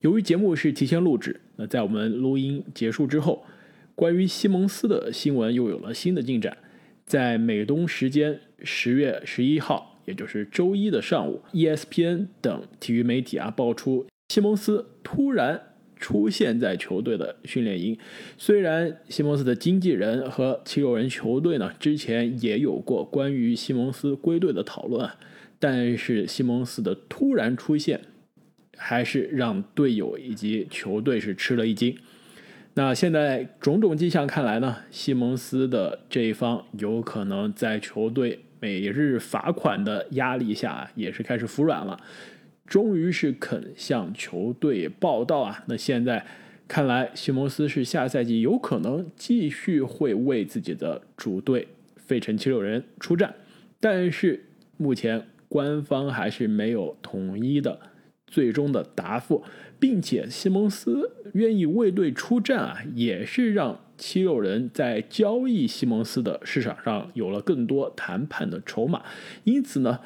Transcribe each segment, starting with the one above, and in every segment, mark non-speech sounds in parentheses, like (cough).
由于节目是提前录制，那在我们录音结束之后，关于西蒙斯的新闻又有了新的进展。在美东时间十月十一号，也就是周一的上午，ESPN 等体育媒体啊爆出西蒙斯突然出现在球队的训练营。虽然西蒙斯的经纪人和七六人球队呢之前也有过关于西蒙斯归队的讨论，但是西蒙斯的突然出现。还是让队友以及球队是吃了一惊。那现在种种迹象看来呢，西蒙斯的这一方有可能在球队每日罚款的压力下，也是开始服软了，终于是肯向球队报道啊。那现在看来，西蒙斯是下赛季有可能继续会为自己的主队费城七六人出战，但是目前官方还是没有统一的。最终的答复，并且西蒙斯愿意为队出战啊，也是让七六人在交易西蒙斯的市场上有了更多谈判的筹码。因此呢，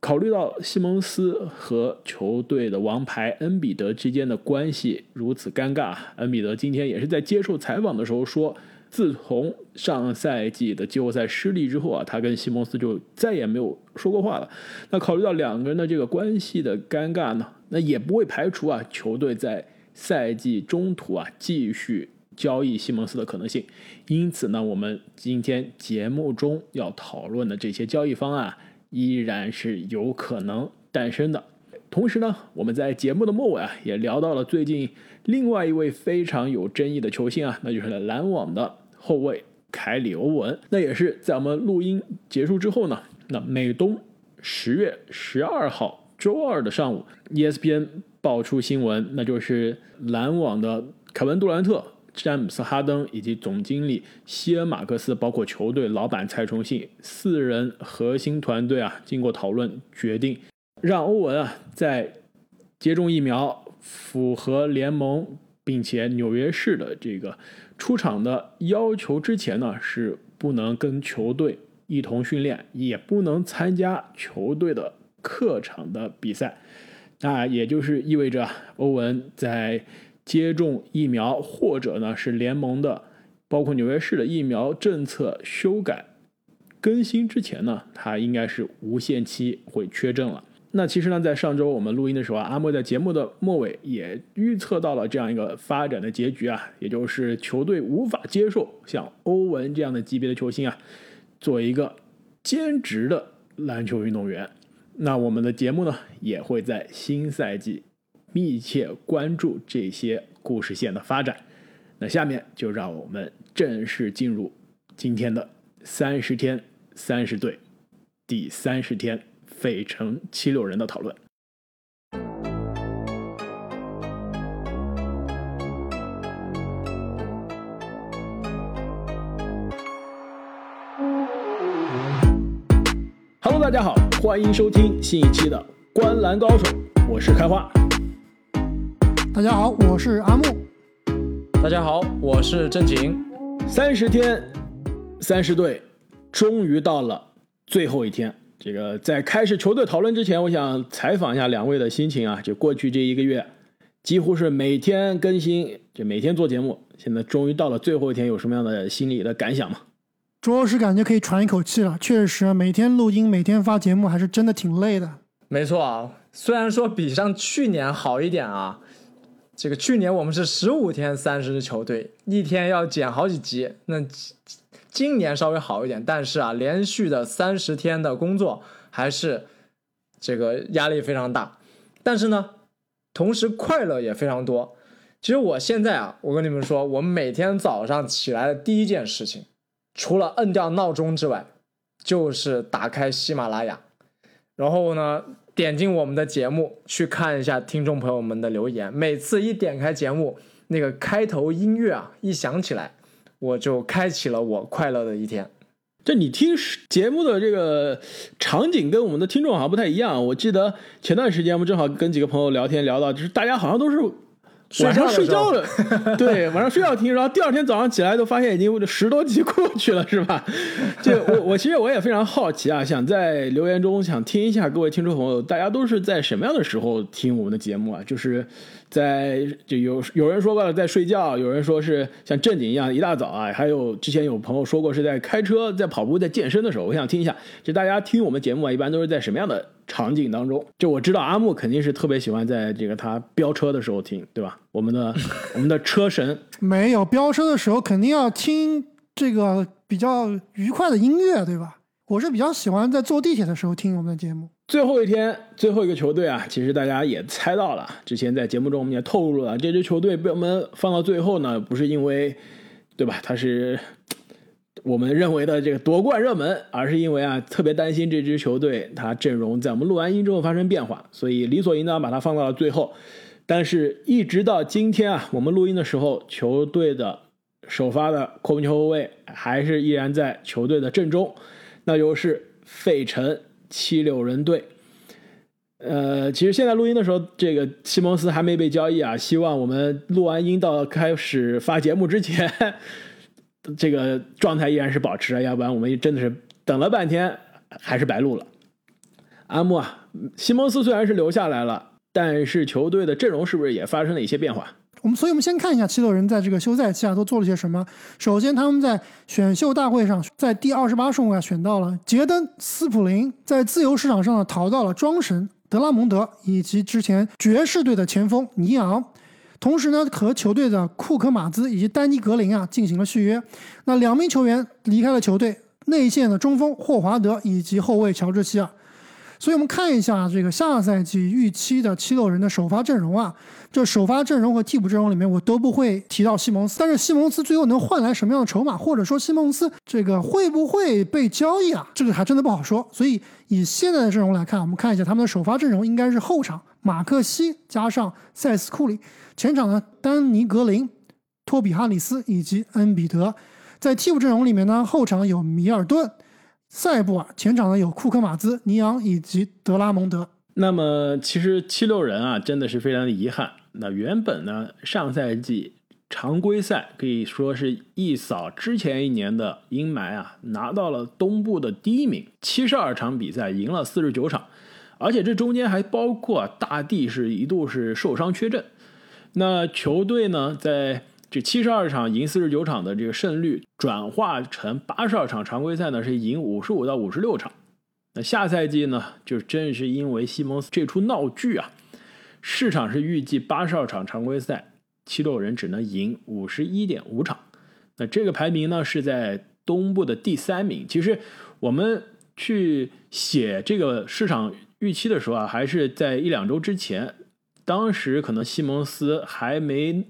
考虑到西蒙斯和球队的王牌恩比德之间的关系如此尴尬，恩比德今天也是在接受采访的时候说。自从上赛季的季后赛失利之后啊，他跟西蒙斯就再也没有说过话了。那考虑到两个人的这个关系的尴尬呢，那也不会排除啊球队在赛季中途啊继续交易西蒙斯的可能性。因此呢，我们今天节目中要讨论的这些交易方案依然是有可能诞生的。同时呢，我们在节目的末尾啊也聊到了最近另外一位非常有争议的球星啊，那就是篮网的。后卫凯里·欧文，那也是在我们录音结束之后呢。那美东十月十二号周二的上午，ESPN 爆出新闻，那就是篮网的凯文·杜兰特、詹姆斯·哈登以及总经理希尔·马克斯，包括球队老板蔡崇信四人核心团队啊，经过讨论决定，让欧文啊在接种疫苗、符合联盟并且纽约市的这个。出场的要求之前呢，是不能跟球队一同训练，也不能参加球队的客场的比赛。那也就是意味着，欧文在接种疫苗或者呢是联盟的，包括纽约市的疫苗政策修改更新之前呢，他应该是无限期会缺阵了。那其实呢，在上周我们录音的时候啊，阿莫在节目的末尾也预测到了这样一个发展的结局啊，也就是球队无法接受像欧文这样的级别的球星啊，作为一个兼职的篮球运动员。那我们的节目呢，也会在新赛季密切关注这些故事线的发展。那下面就让我们正式进入今天的三十天三十队第三十天。费城七六人的讨论。欢迎收听新一期的《观篮高手》，我是开花。大家好，我是阿木。大家好，我是正经。三十天，三十队，终于到了最后一天。这个在开始球队讨论之前，我想采访一下两位的心情啊。就过去这一个月，几乎是每天更新，就每天做节目。现在终于到了最后一天，有什么样的心理的感想吗？主要是感觉可以喘一口气了。确实，每天录音、每天发节目，还是真的挺累的。没错啊，虽然说比上去年好一点啊。这个去年我们是十五天三十支球队，一天要剪好几集。那。今年稍微好一点，但是啊，连续的三十天的工作还是这个压力非常大。但是呢，同时快乐也非常多。其实我现在啊，我跟你们说，我每天早上起来的第一件事情，除了摁掉闹钟之外，就是打开喜马拉雅，然后呢，点进我们的节目去看一下听众朋友们的留言。每次一点开节目，那个开头音乐啊，一响起来。我就开启了我快乐的一天。这你听节目的这个场景跟我们的听众好像不太一样。我记得前段时间我们正好跟几个朋友聊天，聊到就是大家好像都是晚上睡觉了，(laughs) 对，晚上睡觉听，然后第二天早上起来都发现已经十多集过去了，是吧？(laughs) 这我我其实我也非常好奇啊，想在留言中想听一下各位听众朋友，大家都是在什么样的时候听我们的节目啊？就是在就有有人说过了在睡觉，有人说是像正经一样一大早啊，还有之前有朋友说过是在开车、在跑步、在健身的时候。我想听一下，就大家听我们节目啊，一般都是在什么样的场景当中？就我知道阿木肯定是特别喜欢在这个他飙车的时候听，对吧？我们的我们的车神没有飙车的时候肯定要听这个比较愉快的音乐，对吧？我是比较喜欢在坐地铁的时候听我们的节目。最后一天，最后一个球队啊，其实大家也猜到了。之前在节目中我们也透露了，这支球队被我们放到最后呢，不是因为，对吧？他是我们认为的这个夺冠热门，而是因为啊，特别担心这支球队他阵容在我们录完音之后发生变化，所以理所应当把它放到了最后。但是，一直到今天啊，我们录音的时候，球队的首发的控球后卫还是依然在球队的阵中，那就是费城七六人队。呃，其实现在录音的时候，这个西蒙斯还没被交易啊。希望我们录完音到开始发节目之前，这个状态依然是保持，要不然我们真的是等了半天还是白录了。阿木啊，西蒙斯虽然是留下来了，但是球队的阵容是不是也发生了一些变化？我们所以，我们先看一下七六人在这个休赛期啊都做了些什么。首先，他们在选秀大会上，在第二十八顺位啊选到了杰登斯普林，在自由市场上呢淘到了庄神德拉蒙德以及之前爵士队的前锋尼昂，同时呢和球队的库克马兹以及丹尼格林啊进行了续约。那两名球员离开了球队，内线的中锋霍华德以及后卫乔治希尔。所以我们看一下这个下赛季预期的七六人的首发阵容啊，这首发阵容和替补阵容里面我都不会提到西蒙斯，但是西蒙斯最后能换来什么样的筹码，或者说西蒙斯这个会不会被交易啊？这个还真的不好说。所以以现在的阵容来看，我们看一下他们的首发阵容应该是后场马克西加上塞斯库里，前场呢丹尼格林、托比哈里斯以及恩比德，在替补阵容里面呢后场有米尔顿。塞布尔前场呢有库克马兹、尼昂以及德拉蒙德。那么其实七六人啊，真的是非常的遗憾。那原本呢，上赛季常规赛可以说是一扫之前一年的阴霾啊，拿到了东部的第一名，七十二场比赛赢了四十九场，而且这中间还包括大帝是一度是受伤缺阵。那球队呢，在这七十二场赢四十九场的这个胜率转化成八十二场常规赛呢，是赢五十五到五十六场。那下赛季呢，就正是因为西蒙斯这出闹剧啊，市场是预计八十二场常规赛，七六人只能赢五十一点五场。那这个排名呢是在东部的第三名。其实我们去写这个市场预期的时候啊，还是在一两周之前，当时可能西蒙斯还没。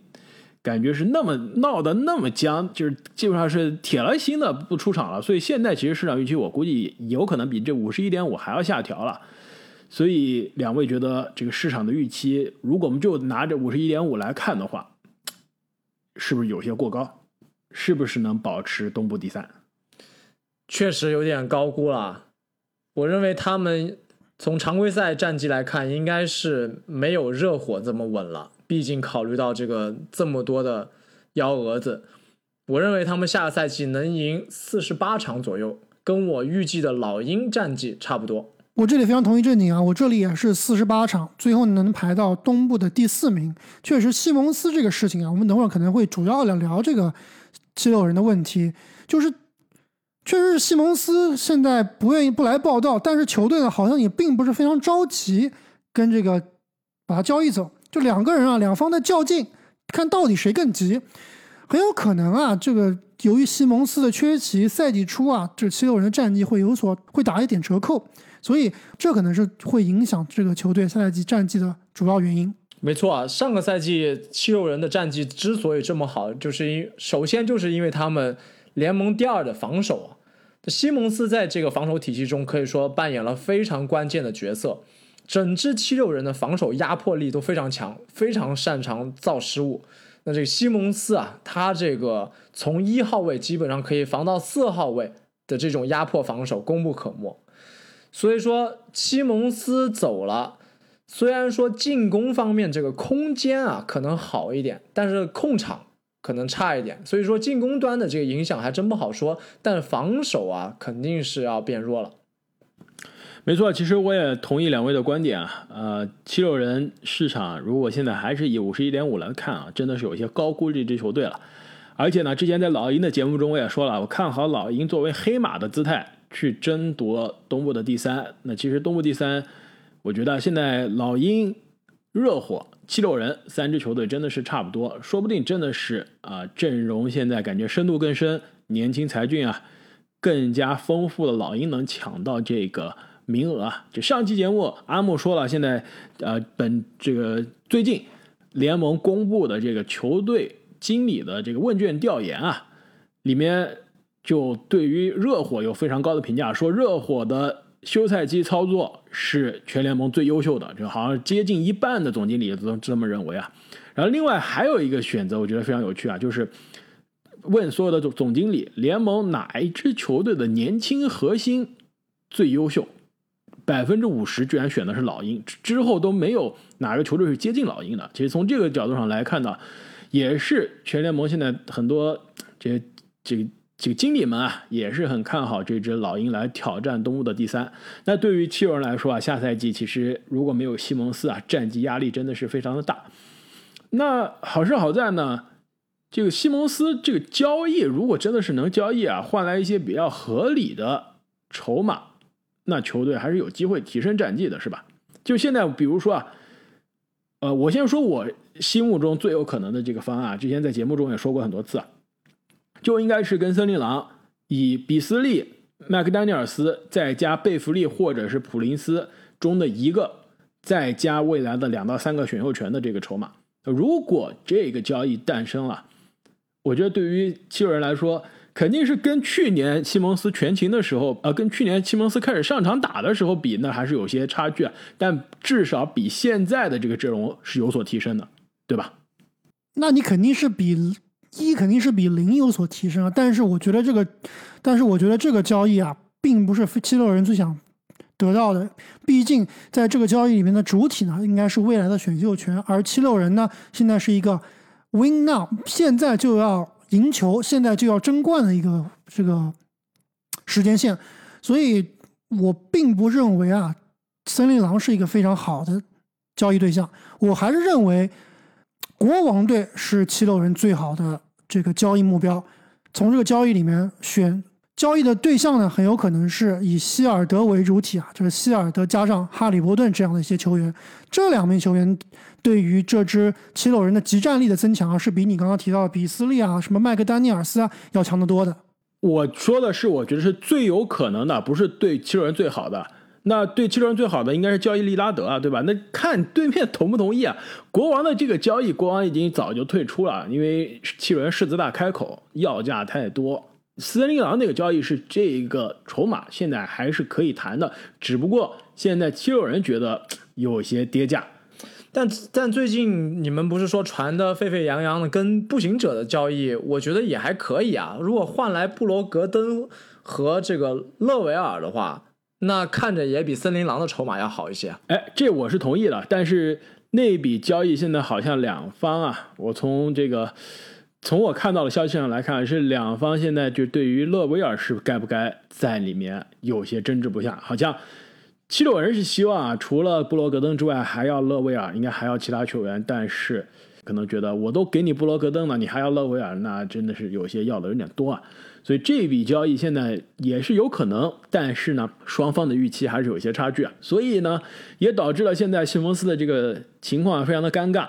感觉是那么闹得那么僵，就是基本上是铁了心的不出场了。所以现在其实市场预期我估计有可能比这五十一点五还要下调了。所以两位觉得这个市场的预期，如果我们就拿着五十一点五来看的话，是不是有些过高？是不是能保持东部第三？确实有点高估了。我认为他们从常规赛战绩来看，应该是没有热火这么稳了。毕竟考虑到这个这么多的幺蛾子，我认为他们下个赛季能赢四十八场左右，跟我预计的老鹰战绩差不多。我这里非常同意正经啊，我这里也是四十八场，最后能排到东部的第四名。确实，西蒙斯这个事情啊，我们等会儿可能会主要聊聊这个七六人的问题，就是确实是西蒙斯现在不愿意不来报道，但是球队呢好像也并不是非常着急跟这个把他交易走。就两个人啊，两方在较劲，看到底谁更急。很有可能啊，这个由于西蒙斯的缺席，赛季初啊，这七六人的战绩会有所会打一点折扣，所以这可能是会影响这个球队下赛季战绩的主要原因。没错啊，上个赛季七六人的战绩之所以这么好，就是因首先就是因为他们联盟第二的防守啊，西蒙斯在这个防守体系中可以说扮演了非常关键的角色。整支七六人的防守压迫力都非常强，非常擅长造失误。那这个西蒙斯啊，他这个从一号位基本上可以防到四号位的这种压迫防守功不可没。所以说，西蒙斯走了，虽然说进攻方面这个空间啊可能好一点，但是控场可能差一点，所以说进攻端的这个影响还真不好说。但防守啊肯定是要变弱了。没错，其实我也同意两位的观点啊。呃，七六人市场如果现在还是以五十一点五来看啊，真的是有些高估这支球队了。而且呢，之前在老鹰的节目中我也说了，我看好老鹰作为黑马的姿态去争夺东部的第三。那其实东部第三，我觉得现在老鹰、热火、七六人三支球队真的是差不多，说不定真的是啊，阵容现在感觉深度更深，年轻才俊啊更加丰富的老鹰能抢到这个。名额啊，就上期节目阿木说了，现在呃本这个最近联盟公布的这个球队经理的这个问卷调研啊，里面就对于热火有非常高的评价，说热火的休赛期操作是全联盟最优秀的，就好像接近一半的总经理都这么认为啊。然后另外还有一个选择，我觉得非常有趣啊，就是问所有的总总经理，联盟哪一支球队的年轻核心最优秀？百分之五十居然选的是老鹰，之后都没有哪个球队是接近老鹰的。其实从这个角度上来看呢，也是全联盟现在很多这这个这个经理们啊，也是很看好这支老鹰来挑战东部的第三。那对于七六人来说啊，下赛季其实如果没有西蒙斯啊，战绩压力真的是非常的大。那好是好在呢，这个西蒙斯这个交易如果真的是能交易啊，换来一些比较合理的筹码。那球队还是有机会提升战绩的，是吧？就现在，比如说啊，呃，我先说我心目中最有可能的这个方案，之前在节目中也说过很多次，就应该是跟森林狼以比斯利、麦克丹尼尔斯再加贝弗利或者是普林斯中的一个，再加未来的两到三个选秀权的这个筹码。如果这个交易诞生了，我觉得对于七六人来说。肯定是跟去年西蒙斯全勤的时候，呃，跟去年西蒙斯开始上场打的时候比，那还是有些差距啊。但至少比现在的这个阵容是有所提升的，对吧？那你肯定是比一肯定是比零有所提升啊。但是我觉得这个，但是我觉得这个交易啊，并不是七六人最想得到的。毕竟在这个交易里面的主体呢，应该是未来的选秀权，而七六人呢，现在是一个 win now，现在就要。赢球现在就要争冠的一个这个时间线，所以我并不认为啊，森林狼是一个非常好的交易对象。我还是认为国王队是七六人最好的这个交易目标。从这个交易里面选交易的对象呢，很有可能是以希尔德为主体啊，就是希尔德加上哈利伯顿这样的一些球员。这两名球员。对于这支七六人的集战力的增强啊，是比你刚刚提到的比斯利啊、什么麦克丹尼尔斯啊要强得多的。我说的是，我觉得是最有可能的，不是对七六人最好的。那对七六人最好的应该是交易利拉德啊，对吧？那看对面同不同意啊？国王的这个交易，国王已经早就退出了，因为七六人狮子大开口要价太多。森林狼那个交易是这个筹码，现在还是可以谈的，只不过现在七六人觉得有些跌价。但但最近你们不是说传的沸沸扬扬的跟步行者的交易，我觉得也还可以啊。如果换来布罗格登和这个勒维尔的话，那看着也比森林狼的筹码要好一些。哎，这我是同意的。但是那笔交易现在好像两方啊，我从这个从我看到的消息上来看，是两方现在就对于勒维尔是该不该在里面有些争执不下，好像。七六人是希望啊，除了布罗格登之外，还要勒维尔，应该还要其他球员。但是可能觉得我都给你布罗格登了，你还要勒维尔，那真的是有些要的有点多啊。所以这笔交易现在也是有可能，但是呢，双方的预期还是有些差距啊。所以呢，也导致了现在西蒙斯的这个情况非常的尴尬，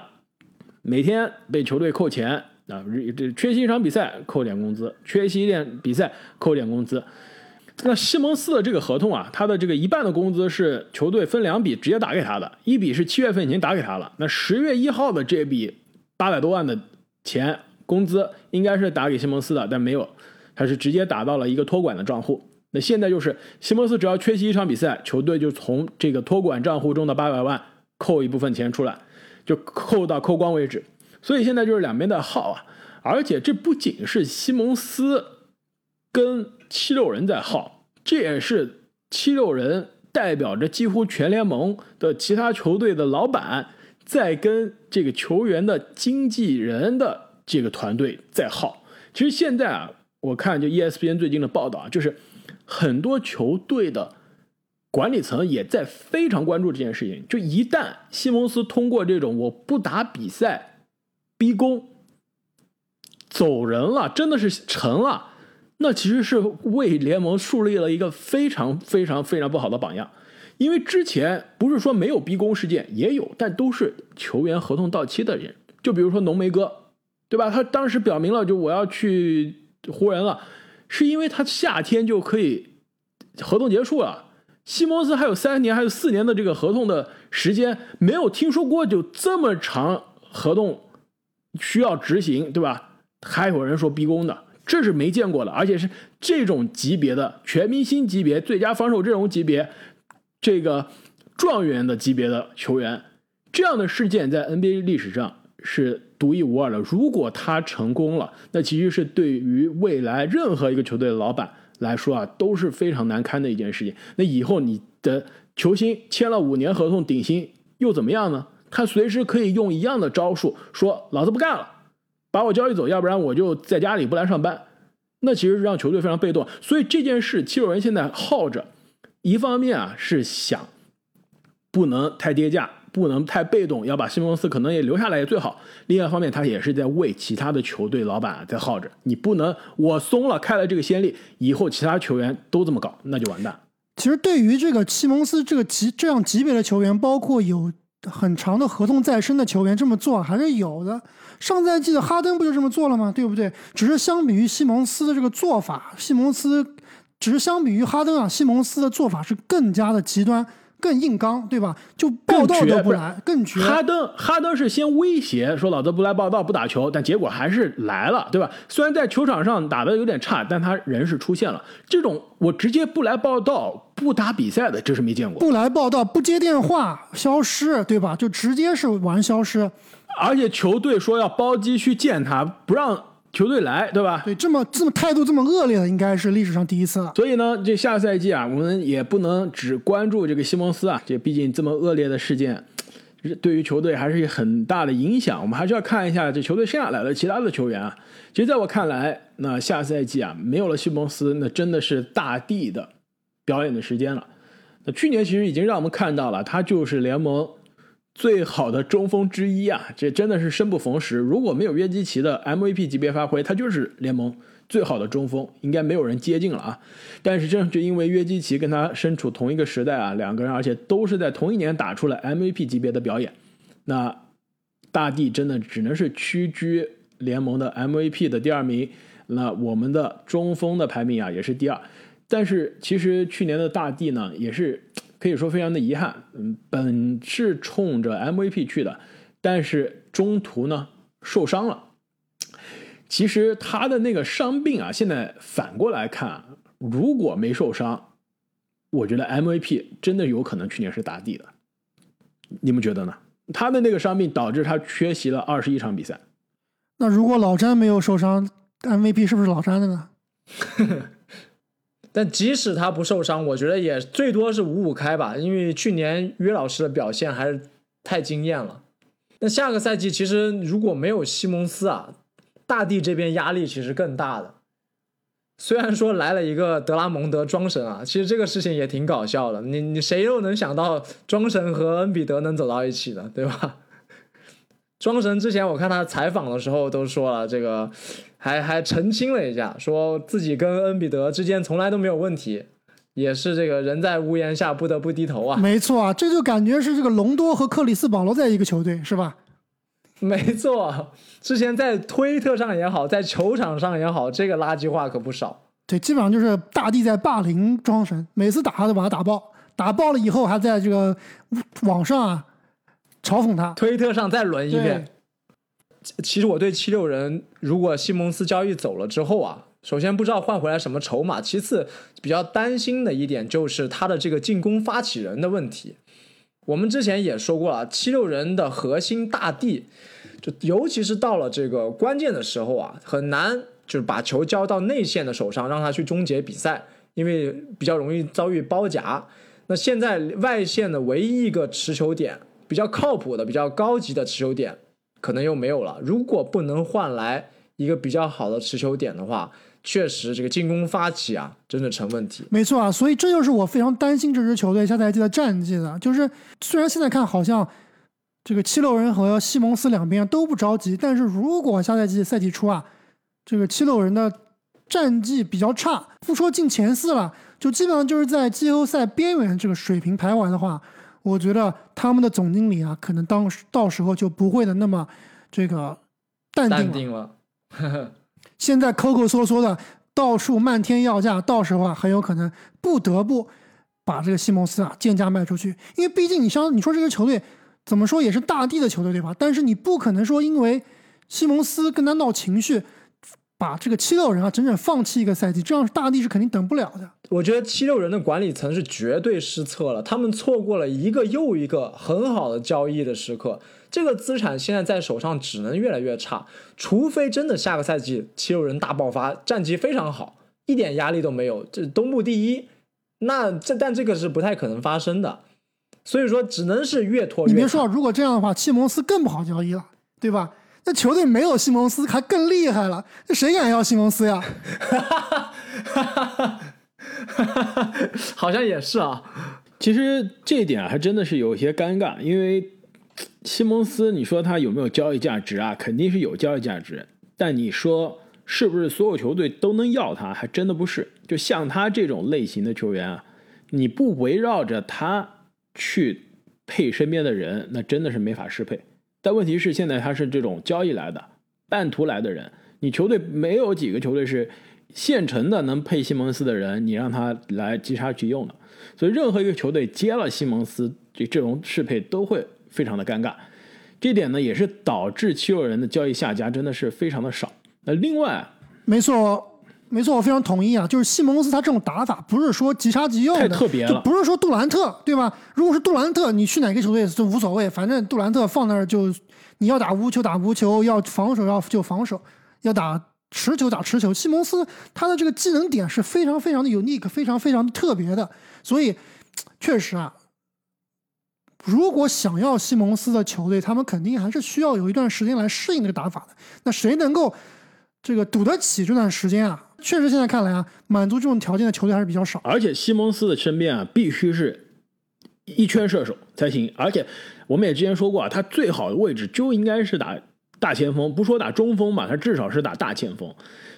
每天被球队扣钱啊，这这缺席一场比赛扣点工资，缺席一点比赛扣点工资。那西蒙斯的这个合同啊，他的这个一半的工资是球队分两笔直接打给他的，一笔是七月份已经打给他了，那十月一号的这笔八百多万的钱工资应该是打给西蒙斯的，但没有，他是直接打到了一个托管的账户。那现在就是西蒙斯只要缺席一场比赛，球队就从这个托管账户中的八百万扣一部分钱出来，就扣到扣光为止。所以现在就是两边在耗啊，而且这不仅是西蒙斯跟。七六人在耗，这也是七六人代表着几乎全联盟的其他球队的老板，在跟这个球员的经纪人的这个团队在耗。其实现在啊，我看就 ESPN 最近的报道啊，就是很多球队的管理层也在非常关注这件事情。就一旦西蒙斯通过这种我不打比赛逼宫走人了，真的是成了。那其实是为联盟树立了一个非常非常非常不好的榜样，因为之前不是说没有逼宫事件，也有，但都是球员合同到期的人，就比如说浓眉哥，对吧？他当时表明了就我要去湖人了，是因为他夏天就可以合同结束了。西蒙斯还有三年还有四年的这个合同的时间，没有听说过就这么长合同需要执行，对吧？还有人说逼宫的。这是没见过的，而且是这种级别的全明星级别、最佳防守阵容级别、这个状元的级别的球员，这样的事件在 NBA 历史上是独一无二的。如果他成功了，那其实是对于未来任何一个球队的老板来说啊，都是非常难堪的一件事情。那以后你的球星签了五年合同顶薪又怎么样呢？他随时可以用一样的招数说：“老子不干了。”把我交易走，要不然我就在家里不来上班。那其实让球队非常被动。所以这件事，七六人现在耗着，一方面啊是想不能太跌价，不能太被动，要把西蒙斯可能也留下来也最好。另外一方面，他也是在为其他的球队老板在耗着。你不能我松了，开了这个先例，以后其他球员都这么搞，那就完蛋。其实对于这个西蒙斯这个级这样级别的球员，包括有很长的合同在身的球员，这么做还是有的。上赛季的哈登不就这么做了吗？对不对？只是相比于西蒙斯的这个做法，西蒙斯只是相比于哈登啊，西蒙斯的做法是更加的极端、更硬刚，对吧？就报道都不来，更绝。哈登哈登是先威胁说老子不来报道不打球，但结果还是来了，对吧？虽然在球场上打的有点差，但他人是出现了。这种我直接不来报道、不打比赛的，这是没见过。不来报道、不接电话、消失，对吧？就直接是玩消失。而且球队说要包机去见他，不让球队来，对吧？对，这么这么态度这么恶劣的，应该是历史上第一次了。所以呢，这下赛季啊，我们也不能只关注这个西蒙斯啊，这毕竟这么恶劣的事件，对于球队还是有很大的影响。我们还是要看一下这球队剩下来的其他的球员啊。其实在我看来，那下赛季啊，没有了西蒙斯，那真的是大帝的表演的时间了。那去年其实已经让我们看到了，他就是联盟。最好的中锋之一啊，这真的是生不逢时。如果没有约基奇的 MVP 级别发挥，他就是联盟最好的中锋，应该没有人接近了啊。但是正是因为约基奇跟他身处同一个时代啊，两个人而且都是在同一年打出了 MVP 级别的表演，那大帝真的只能是屈居联盟的 MVP 的第二名。那我们的中锋的排名啊也是第二。但是其实去年的大帝呢也是。可以说非常的遗憾，嗯，本是冲着 MVP 去的，但是中途呢受伤了。其实他的那个伤病啊，现在反过来看，如果没受伤，我觉得 MVP 真的有可能去年是打底的。你们觉得呢？他的那个伤病导致他缺席了二十一场比赛。那如果老詹没有受伤，MVP 是不是老詹的呢？(laughs) 但即使他不受伤，我觉得也最多是五五开吧，因为去年约老师的表现还是太惊艳了。那下个赛季其实如果没有西蒙斯啊，大地这边压力其实更大的。虽然说来了一个德拉蒙德庄神啊，其实这个事情也挺搞笑的。你你谁又能想到庄神和恩比德能走到一起的，对吧？庄神之前我看他采访的时候都说了这个。还还澄清了一下，说自己跟恩比德之间从来都没有问题，也是这个人在屋檐下不得不低头啊。没错啊，这就感觉是这个隆多和克里斯保罗在一个球队，是吧？(laughs) 没错，之前在推特上也好，在球场上也好，这个垃圾话可不少。对，基本上就是大帝在霸凌庄神，每次打他都把他打爆，打爆了以后还在这个网上啊嘲讽他，推特上再轮一遍。其实我对七六人，如果西蒙斯交易走了之后啊，首先不知道换回来什么筹码，其次比较担心的一点就是他的这个进攻发起人的问题。我们之前也说过了，七六人的核心大帝，就尤其是到了这个关键的时候啊，很难就是把球交到内线的手上，让他去终结比赛，因为比较容易遭遇包夹。那现在外线的唯一一个持球点比较靠谱的、比较高级的持球点，可能又没有了。如果不能换来一个比较好的持球点的话，确实这个进攻发起啊，真的成问题。没错啊，所以这就是我非常担心这支球队下赛季的战绩的。就是虽然现在看好像这个七六人和西蒙斯两边都不着急，但是如果下赛季赛季初啊，这个七六人的战绩比较差，不说进前四了，就基本上就是在季后赛边缘这个水平徘徊的话，我觉得他们的总经理啊，可能当到时候就不会的那么这个淡定了。淡定了，(laughs) 现在抠抠缩缩的，到处漫天要价，到时候啊，很有可能不得不把这个西蒙斯啊贱价卖出去，因为毕竟你像你说这个球队怎么说也是大地的球队对吧？但是你不可能说因为西蒙斯跟他闹情绪，把这个七六人啊整整放弃一个赛季，这样大地是肯定等不了的。我觉得七六人的管理层是绝对失策了，他们错过了一个又一个很好的交易的时刻。这个资产现在在手上只能越来越差，除非真的下个赛季七六人大爆发，战绩非常好，一点压力都没有，这东部第一，那这但这个是不太可能发生的，所以说只能是越拖越你别说，如果这样的话，西蒙斯更不好交易了，对吧？那球队没有西蒙斯还更厉害了，那谁敢要西蒙斯呀？(laughs) 好像也是啊，其实这一点啊还真的是有些尴尬，因为西蒙斯，你说他有没有交易价值啊？肯定是有交易价值，但你说是不是所有球队都能要他？还真的不是。就像他这种类型的球员啊，你不围绕着他去配身边的人，那真的是没法适配。但问题是，现在他是这种交易来的、半途来的人，你球队没有几个球队是现成的能配西蒙斯的人，你让他来击杀去用的。所以任何一个球队接了西蒙斯，这这种适配都会非常的尴尬。这点呢，也是导致七六人的交易下家真的是非常的少。那另外，没错，没错，我非常同意啊。就是西蒙斯他这种打法，不是说即杀即用的，太特别了就不是说杜兰特，对吧？如果是杜兰特，你去哪个球队都无所谓，反正杜兰特放那儿就你要打无球打无球，要防守要就防守，要打持球打持球。西蒙斯他的这个技能点是非常非常的 unique，非常非常的特别的，所以确实啊，如果想要西蒙斯的球队，他们肯定还是需要有一段时间来适应这个打法的。那谁能够这个赌得起这段时间啊？确实，现在看来啊，满足这种条件的球队还是比较少。而且西蒙斯的身边啊，必须是一圈射手才行。而且我们也之前说过啊，他最好的位置就应该是打大前锋，不说打中锋吧，他至少是打大前锋。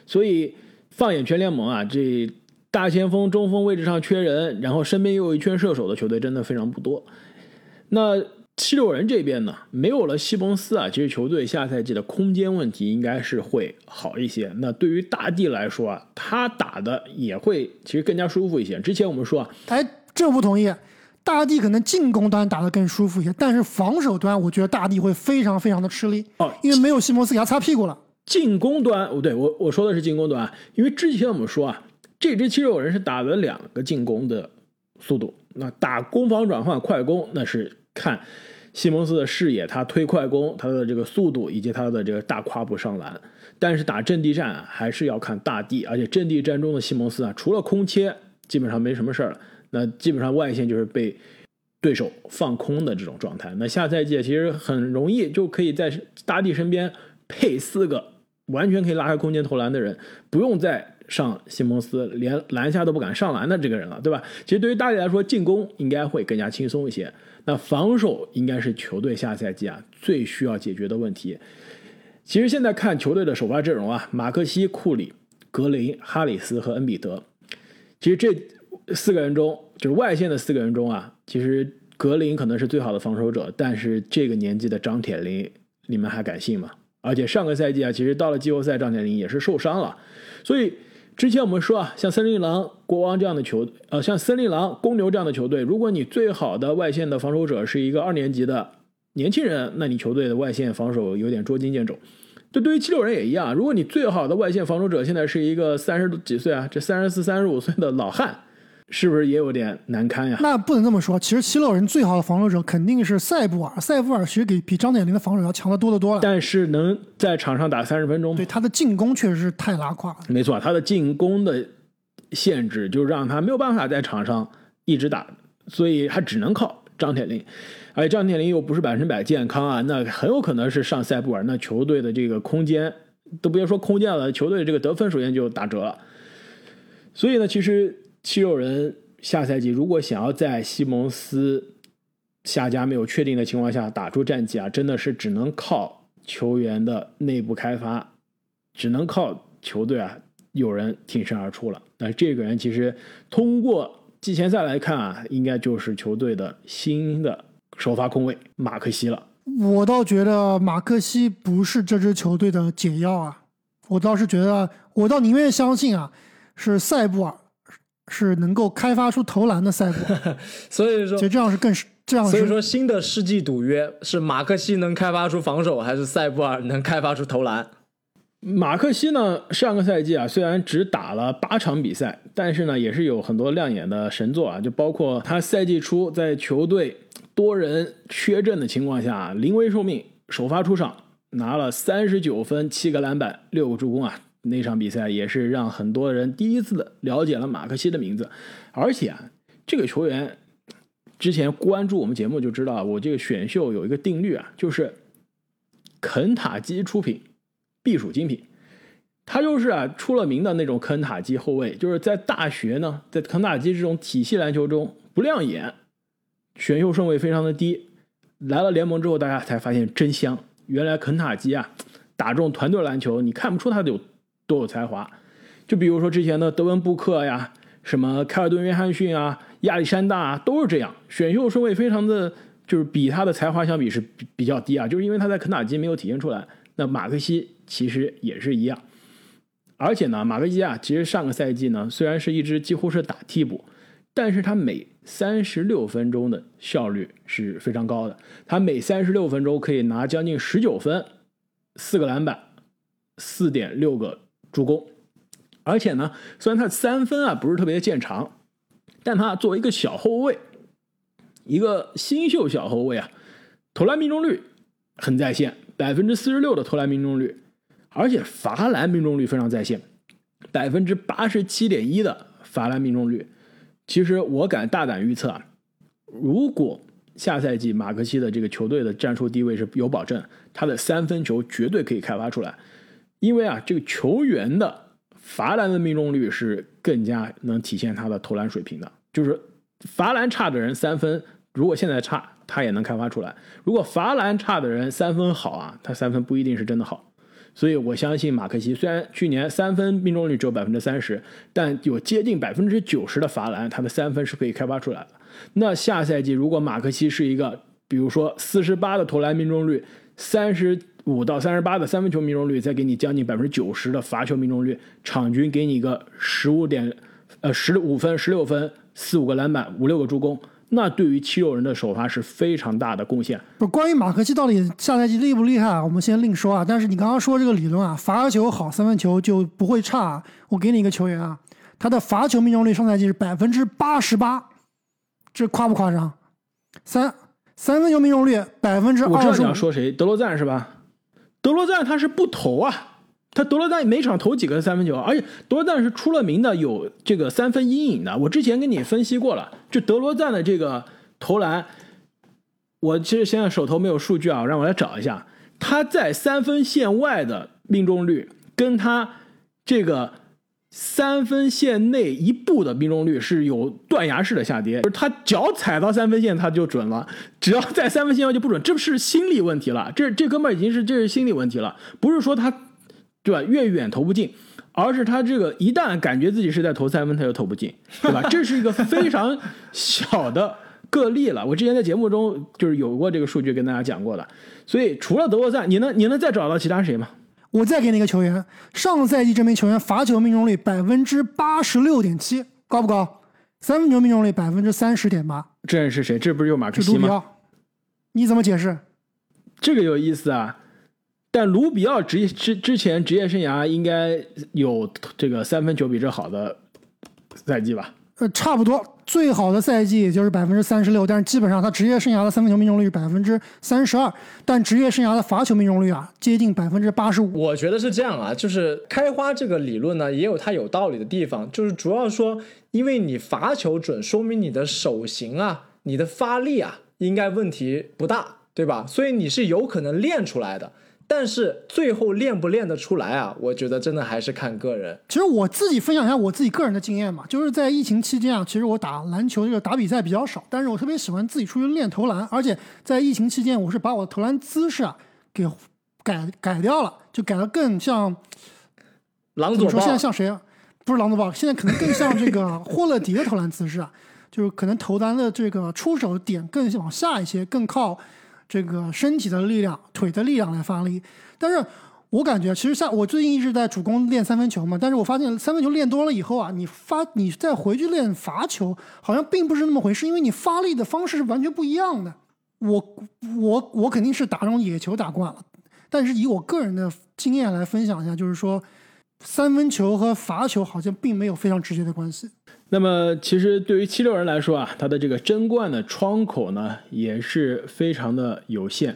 所以放眼全联盟啊，这大前锋、中锋位置上缺人，然后身边又有一圈射手的球队真的非常不多。那七六人这边呢，没有了西蒙斯啊，其实球队下赛季的空间问题应该是会好一些。那对于大帝来说啊，他打的也会其实更加舒服一些。之前我们说啊，哎，这不同意。大帝可能进攻端打得更舒服一些，但是防守端我觉得大帝会非常非常的吃力哦因为没有西蒙斯给他擦屁股了。进攻端，哦，对我我说的是进攻端啊，因为之前我们说啊，这支七六人是打了两个进攻的速度，那打攻防转换快攻，那是看西蒙斯的视野，他推快攻，他的这个速度以及他的这个大跨步上篮。但是打阵地战，还是要看大地，而且阵地战中的西蒙斯啊，除了空切，基本上没什么事儿了。那基本上外线就是被对手放空的这种状态。那下赛季其实很容易就可以在大地身边配四个完全可以拉开空间投篮的人，不用再上西蒙斯，连篮下都不敢上篮的这个人了，对吧？其实对于大地来说，进攻应该会更加轻松一些。那防守应该是球队下赛季啊最需要解决的问题。其实现在看球队的首发阵容啊，马克西、库里、格林、哈里斯和恩比德，其实这四个人中，就是外线的四个人中啊，其实格林可能是最好的防守者，但是这个年纪的张铁林，你们还敢信吗？而且上个赛季啊，其实到了季后赛，张铁林也是受伤了，所以之前我们说啊，像森林狼、国王这样的球，呃，像森林狼、公牛这样的球队，如果你最好的外线的防守者是一个二年级的年轻人，那你球队的外线防守有点捉襟见肘。这对于七六人也一样，如果你最好的外线防守者现在是一个三十几岁啊，这三十四、三十五岁的老汉，是不是也有点难堪呀？那不能这么说，其实七六人最好的防守者肯定是塞布尔，塞布尔其实比比张铁林的防守要强得多得多了。但是能在场上打三十分钟吗对？他的进攻确实是太拉胯了。没错，他的进攻的限制就让他没有办法在场上一直打所以他只能靠张铁林，而且张铁林又不是百分之百健康啊，那很有可能是上塞布尔，那球队的这个空间都别说空间了，球队这个得分首先就打折了。所以呢，其实七六人下赛季如果想要在西蒙斯下家没有确定的情况下打出战绩啊，真的是只能靠球员的内部开发，只能靠球队啊有人挺身而出了。那这个人其实通过季前赛来看啊，应该就是球队的新的首发控卫马克西了。我倒觉得马克西不是这支球队的解药啊，我倒是觉得，我倒宁愿相信啊，是塞布尔是能够开发出投篮的塞布尔，(laughs) 所以说其实这样是更是这样是所以说新的世纪赌约是马克西能开发出防守，还是塞布尔能开发出投篮？马克西呢，上个赛季啊，虽然只打了八场比赛，但是呢，也是有很多亮眼的神作啊，就包括他赛季初在球队多人缺阵的情况下，临危受命，首发出场，拿了三十九分、七个篮板、六个助攻啊，那场比赛也是让很多人第一次的了解了马克西的名字，而且啊，这个球员之前关注我们节目就知道，我这个选秀有一个定律啊，就是肯塔基出品。必属精品，他就是啊出了名的那种肯塔基后卫，就是在大学呢，在肯塔基这种体系篮球中不亮眼，选秀顺位非常的低。来了联盟之后，大家才发现真香，原来肯塔基啊打这种团队篮球，你看不出他有都有才华。就比如说之前的德文布克呀，什么凯尔顿约翰逊啊、亚历山大啊，都是这样，选秀顺位非常的就是比他的才华相比是比比较低啊，就是因为他在肯塔基没有体现出来。那马克西其实也是一样，而且呢，马克西啊，其实上个赛季呢，虽然是一支几乎是打替补，但是他每三十六分钟的效率是非常高的，他每三十六分钟可以拿将近十九分、四个篮板、四点六个助攻，而且呢，虽然他三分啊不是特别见长，但他作为一个小后卫，一个新秀小后卫啊，投篮命中率很在线。百分之四十六的投篮命中率，而且罚篮命中率非常在线，百分之八十七点一的罚篮命中率。其实我敢大胆预测啊，如果下赛季马克西的这个球队的战术地位是有保证，他的三分球绝对可以开发出来，因为啊，这个球员的罚篮的命中率是更加能体现他的投篮水平的。就是罚篮差的人三分，如果现在差。他也能开发出来。如果罚篮差的人三分好啊，他三分不一定是真的好。所以我相信马克西，虽然去年三分命中率只有百分之三十，但有接近百分之九十的罚篮，他的三分是可以开发出来的。那下赛季如果马克西是一个，比如说四十八的投篮命中率，三十五到三十八的三分球命中率，再给你将近百分之九十的罚球命中率，场均给你个十五点，呃十五分、十六分、四五个篮板、五六个助攻。那对于七六人的首发是非常大的贡献。不，关于马克西到底下赛季厉不厉害啊？我们先另说啊。但是你刚刚说这个理论啊，罚球好，三分球就不会差。我给你一个球员啊，他的罚球命中率上赛季是百分之八十八，这夸不夸张？三三分球命中率百分之二十。我知道你要说谁，德罗赞是吧？德罗赞他是不投啊。他德罗赞每场投几个三分球，而且德罗赞是出了名的有这个三分阴影的。我之前跟你分析过了，就德罗赞的这个投篮，我其实现在手头没有数据啊，让我来找一下。他在三分线外的命中率，跟他这个三分线内一步的命中率是有断崖式的下跌。就是他脚踩到三分线他就准了，只要在三分线外就不准，这不是心理问题了？这这哥们已经是这是心理问题了，不是说他。对吧？越远投不进，而是他这个一旦感觉自己是在投三分，他就投不进，对吧？(laughs) 这是一个非常小的个例了。我之前在节目中就是有过这个数据跟大家讲过的。所以除了德罗赞，你能你能再找到其他谁吗？我再给你一个球员，上赛季这名球员罚球命中率百分之八十六点七，高不高？三分球命中率百分之三十点八。这人是谁？这不是就马克西吗？你怎么解释？这个有意思啊。但卢比奥职业之之前职业生涯应该有这个三分球比这好的赛季吧？呃，差不多，最好的赛季也就是百分之三十六，但是基本上他职业生涯的三分球命中率百分之三十二，但职业生涯的罚球命中率啊，接近百分之八十五。我觉得是这样啊，就是开花这个理论呢，也有它有道理的地方，就是主要说，因为你罚球准，说明你的手型啊，你的发力啊，应该问题不大，对吧？所以你是有可能练出来的。但是最后练不练得出来啊？我觉得真的还是看个人。其实我自己分享一下我自己个人的经验嘛，就是在疫情期间啊，其实我打篮球这个打比赛比较少，但是我特别喜欢自己出去练投篮，而且在疫情期间，我是把我投篮姿势啊给改改掉了，就改得更像狼佐说现在像谁？不是狼总吧，现在可能更像这个霍勒迪的投篮姿势啊，就是可能投篮的这个出手点更往下一些，更靠。这个身体的力量、腿的力量来发力，但是我感觉其实像我最近一直在主攻练三分球嘛，但是我发现三分球练多了以后啊，你发你再回去练罚球，好像并不是那么回事，因为你发力的方式是完全不一样的。我我我肯定是打那种野球打惯了，但是以我个人的经验来分享一下，就是说三分球和罚球好像并没有非常直接的关系。那么，其实对于七六人来说啊，他的这个争冠的窗口呢，也是非常的有限，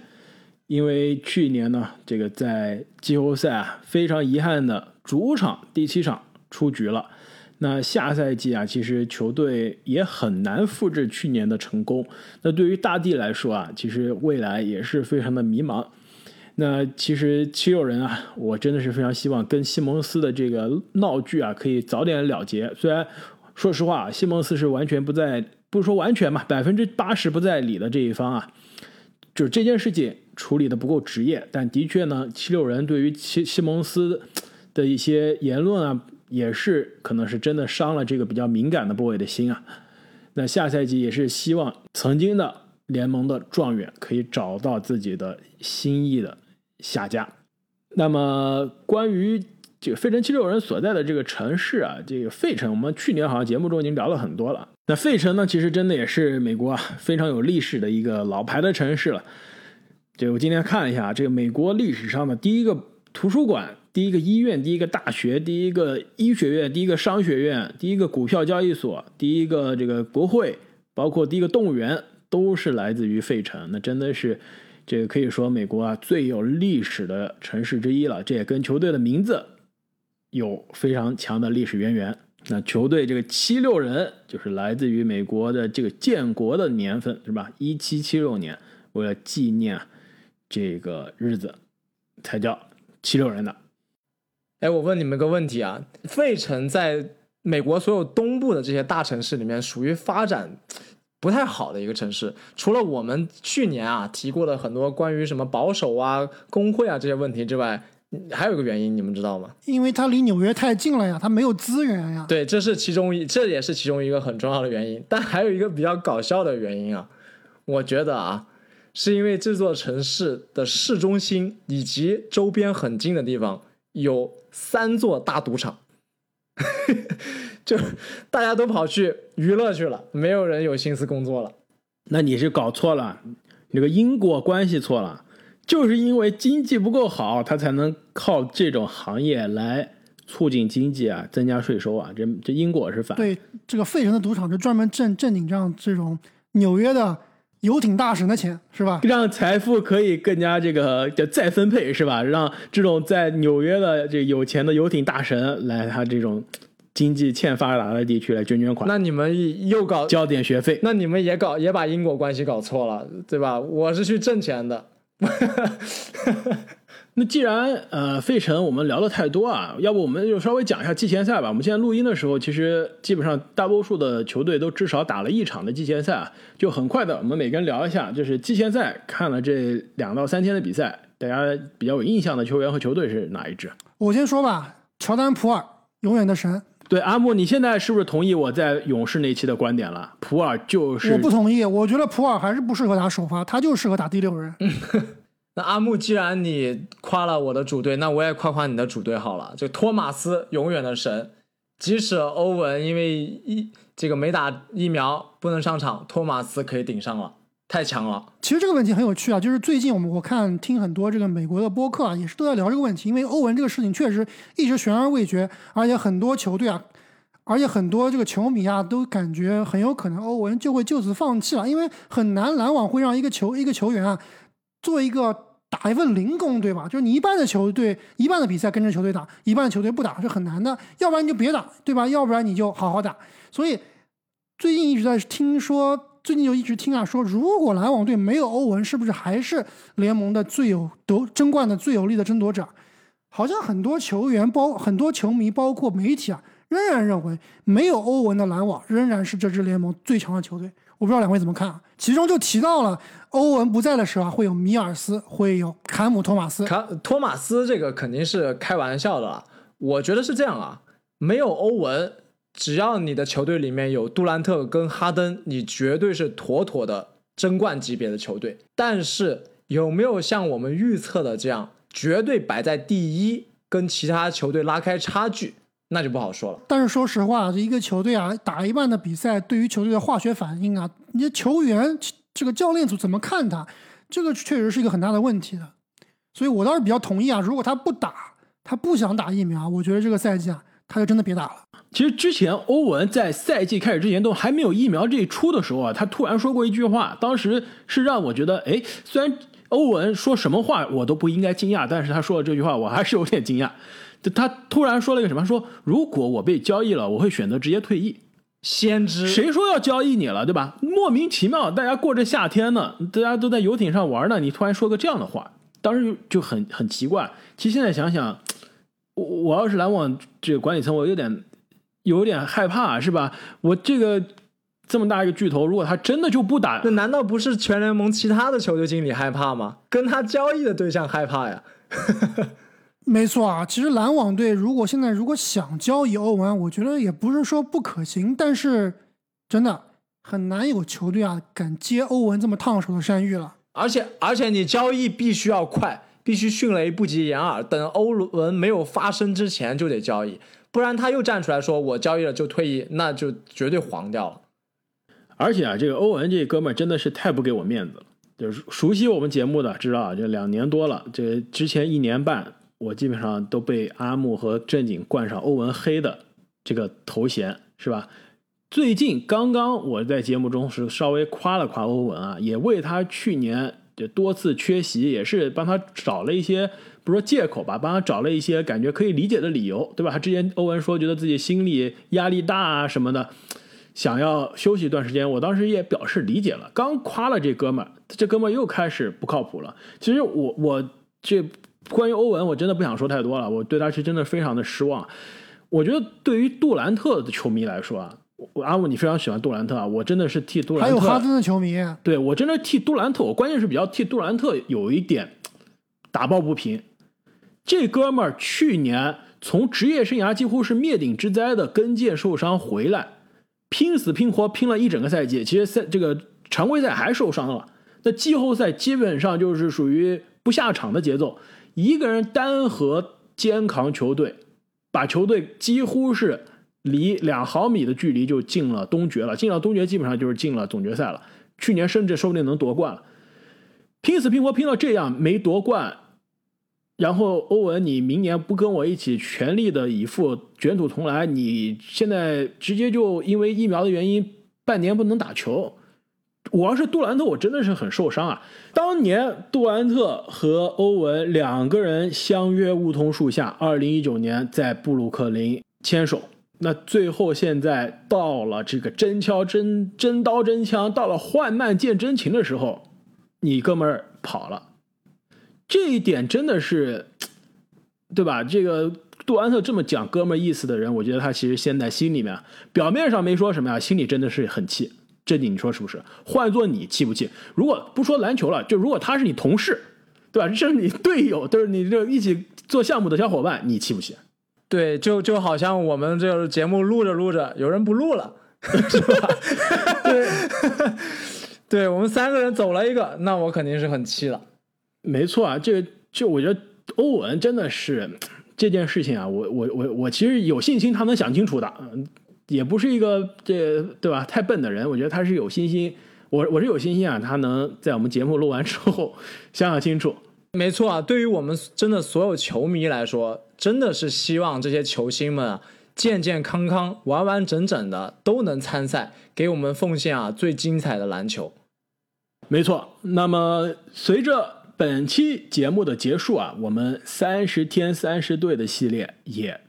因为去年呢，这个在季后赛啊，非常遗憾的主场第七场出局了。那下赛季啊，其实球队也很难复制去年的成功。那对于大帝来说啊，其实未来也是非常的迷茫。那其实七六人啊，我真的是非常希望跟西蒙斯的这个闹剧啊，可以早点了结。虽然。说实话，西蒙斯是完全不在，不是说完全嘛，百分之八十不在理的这一方啊，就是这件事情处理的不够职业。但的确呢，七六人对于西西蒙斯的一些言论啊，也是可能是真的伤了这个比较敏感的部位的心啊。那下赛季也是希望曾经的联盟的状元可以找到自己的心意的下家。那么关于。这个费城七六人所在的这个城市啊，这个费城，我们去年好像节目中已经聊了很多了。那费城呢，其实真的也是美国啊非常有历史的一个老牌的城市了。这我今天看一下，这个美国历史上的第一个图书馆、第一个医院、第一个大学、第一个医学院、第一个商学院、第一个股票交易所、第一个这个国会，包括第一个动物园，都是来自于费城。那真的是这个可以说美国啊最有历史的城市之一了。这也跟球队的名字。有非常强的历史渊源。那球队这个七六人就是来自于美国的这个建国的年份，是吧？一七七六年，为了纪念这个日子，才叫七六人的。哎，我问你们个问题啊，费城在美国所有东部的这些大城市里面，属于发展不太好的一个城市。除了我们去年啊提过的很多关于什么保守啊、工会啊这些问题之外。还有一个原因，你们知道吗？因为它离纽约太近了呀，它没有资源呀。对，这是其中一，这也是其中一个很重要的原因。但还有一个比较搞笑的原因啊，我觉得啊，是因为这座城市的市中心以及周边很近的地方有三座大赌场，(laughs) 就大家都跑去娱乐去了，没有人有心思工作了。那你是搞错了，那个因果关系错了。就是因为经济不够好，他才能靠这种行业来促进经济啊，增加税收啊。这这因果是反。对，这个费城的赌场就专门挣挣你这样这种纽约的游艇大神的钱，是吧？让财富可以更加这个叫再分配，是吧？让这种在纽约的这有钱的游艇大神来他这种经济欠发达的地区来捐捐款。那你们又搞交点学费？那你们也搞也把因果关系搞错了，对吧？我是去挣钱的。(laughs) 那既然呃费城我们聊的太多啊，要不我们就稍微讲一下季前赛吧。我们现在录音的时候，其实基本上大多数的球队都至少打了一场的季前赛啊。就很快的，我们每个人聊一下，就是季前赛看了这两到三天的比赛，大家比较有印象的球员和球队是哪一支？我先说吧，乔丹普尔，永远的神。对阿木，你现在是不是同意我在勇士那期的观点了？普尔就是我不同意，我觉得普尔还是不适合打首发，他就适合打第六人。那阿木，既然你夸了我的主队，那我也夸夸你的主队好了。就托马斯永远的神，即使欧文因为一这个没打疫苗不能上场，托马斯可以顶上了，太强了。其实这个问题很有趣啊，就是最近我们我看听很多这个美国的播客啊，也是都在聊这个问题，因为欧文这个事情确实一直悬而未决，而且很多球队啊，而且很多这个球迷啊都感觉很有可能欧文就会就此放弃了，因为很难篮网会让一个球一个球员啊做一个打一份零工，对吧？就是你一半的球队一半的比赛跟着球队打，一半的球队不打是很难的，要不然你就别打，对吧？要不然你就好好打。所以最近一直在听说。最近就一直听啊说，如果篮网队没有欧文，是不是还是联盟的最有得争冠的最有力的争夺者？好像很多球员、包很多球迷、包括媒体啊，仍然认为没有欧文的篮网仍然是这支联盟最强的球队。我不知道两位怎么看啊？其中就提到了欧文不在的时候啊，会有米尔斯，会有坎姆托马斯。卡托马斯这个肯定是开玩笑的了。我觉得是这样啊，没有欧文。只要你的球队里面有杜兰特跟哈登，你绝对是妥妥的争冠级别的球队。但是有没有像我们预测的这样，绝对摆在第一，跟其他球队拉开差距，那就不好说了。但是说实话，这一个球队啊，打一半的比赛，对于球队的化学反应啊，你的球员这个教练组怎么看他，这个确实是一个很大的问题的。所以我倒是比较同意啊，如果他不打，他不想打疫苗，我觉得这个赛季啊，他就真的别打了。其实之前欧文在赛季开始之前都还没有疫苗这一出的时候啊，他突然说过一句话，当时是让我觉得，哎，虽然欧文说什么话我都不应该惊讶，但是他说的这句话我还是有点惊讶。他突然说了一个什么？说如果我被交易了，我会选择直接退役。先知，谁说要交易你了，对吧？莫名其妙，大家过着夏天呢，大家都在游艇上玩呢，你突然说个这样的话，当时就很很奇怪。其实现在想想，我我要是篮网这个管理层，我有点。有点害怕是吧？我这个这么大一个巨头，如果他真的就不打，那难道不是全联盟其他的球队经理害怕吗？跟他交易的对象害怕呀？没错啊，其实篮网队如果现在如果想交易欧文，我觉得也不是说不可行，但是真的很难有球队啊敢接欧文这么烫手的山芋了。而且而且你交易必须要快，必须迅雷不及掩耳，等欧文没有发生之前就得交易。不然他又站出来说我交易了就退役，那就绝对黄掉了。而且啊，这个欧文这哥们儿真的是太不给我面子了。就是熟悉我们节目的知道啊，这两年多了，这之前一年半，我基本上都被阿木和正经冠上欧文黑的这个头衔，是吧？最近刚刚我在节目中是稍微夸了夸欧文啊，也为他去年就多次缺席，也是帮他找了一些。不说借口吧，帮他找了一些感觉可以理解的理由，对吧？他之前欧文说觉得自己心里压力大啊什么的，想要休息一段时间。我当时也表示理解了。刚夸了这哥们儿，这哥们儿又开始不靠谱了。其实我我这关于欧文，我真的不想说太多了。我对他是真的非常的失望。我觉得对于杜兰特的球迷来说啊，阿姆你非常喜欢杜兰特啊，我真的是替杜兰特。还有哈登的球迷，对我真的替杜兰特，我关键是比较替杜兰特有一点打抱不平。这哥们儿去年从职业生涯几乎是灭顶之灾的跟腱受伤回来，拼死拼活拼了一整个赛季，其实赛这个常规赛还受伤了，那季后赛基本上就是属于不下场的节奏，一个人单核肩扛球队，把球队几乎是离两毫米的距离就进了东决了，进了东决基本上就是进了总决赛了，去年甚至说不定能夺冠了，拼死拼活拼到这样没夺冠。然后欧文，你明年不跟我一起全力的以赴卷土重来，你现在直接就因为疫苗的原因半年不能打球。我要是杜兰特，我真的是很受伤啊！当年杜兰特和欧文两个人相约梧桐树下，二零一九年在布鲁克林牵手，那最后现在到了这个真枪真真刀真枪，到了患难见真情的时候，你哥们儿跑了。这一点真的是，对吧？这个杜兰特这么讲哥们儿意思的人，我觉得他其实现在心里面，表面上没说什么呀，心里真的是很气。正经，你说是不是？换做你气不气？如果不说篮球了，就如果他是你同事，对吧？这是你队友，都是你这一起做项目的小伙伴，你气不气？对，就就好像我们这个节目录着录着，有人不录了，(laughs) 是吧？(laughs) 对，对我们三个人走了一个，那我肯定是很气了。没错啊，这个就我觉得欧文真的是这件事情啊，我我我我其实有信心他能想清楚的，嗯，也不是一个这对吧太笨的人，我觉得他是有信心，我我是有信心啊，他能在我们节目录完之后 (laughs) 想想清楚。没错啊，对于我们真的所有球迷来说，真的是希望这些球星们健健康康、完完整整的都能参赛，给我们奉献啊最精彩的篮球。没错，那么随着本期节目的结束啊，我们三十天三十队的系列也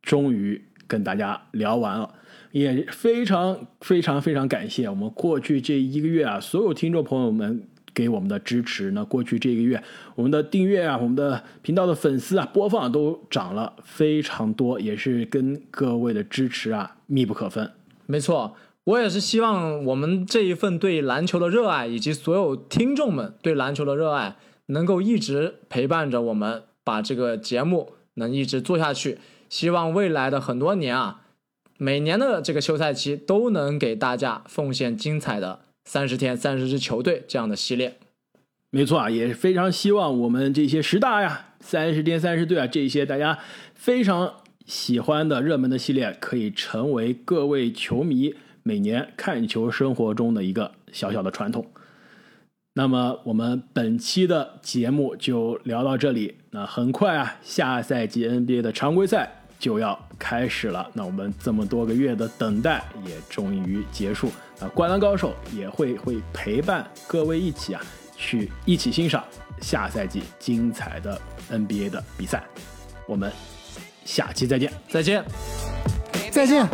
终于跟大家聊完了，也非常非常非常感谢我们过去这一个月啊，所有听众朋友们给我们的支持。那过去这一个月，我们的订阅啊，我们的频道的粉丝啊，播放都涨了非常多，也是跟各位的支持啊密不可分。没错，我也是希望我们这一份对篮球的热爱，以及所有听众们对篮球的热爱，能够一直陪伴着我们，把这个节目能一直做下去。希望未来的很多年啊，每年的这个休赛期都能给大家奉献精彩的三十天三十支球队这样的系列。没错啊，也是非常希望我们这些十大呀、三十天三十队啊这些大家非常喜欢的热门的系列，可以成为各位球迷每年看球生活中的一个小小的传统。那么我们本期的节目就聊到这里。那很快啊，下赛季 NBA 的常规赛就要开始了。那我们这么多个月的等待也终于结束。那灌篮高手也会会陪伴各位一起啊，去一起欣赏下赛季精彩的 NBA 的比赛。我们下期再见。再见。再见。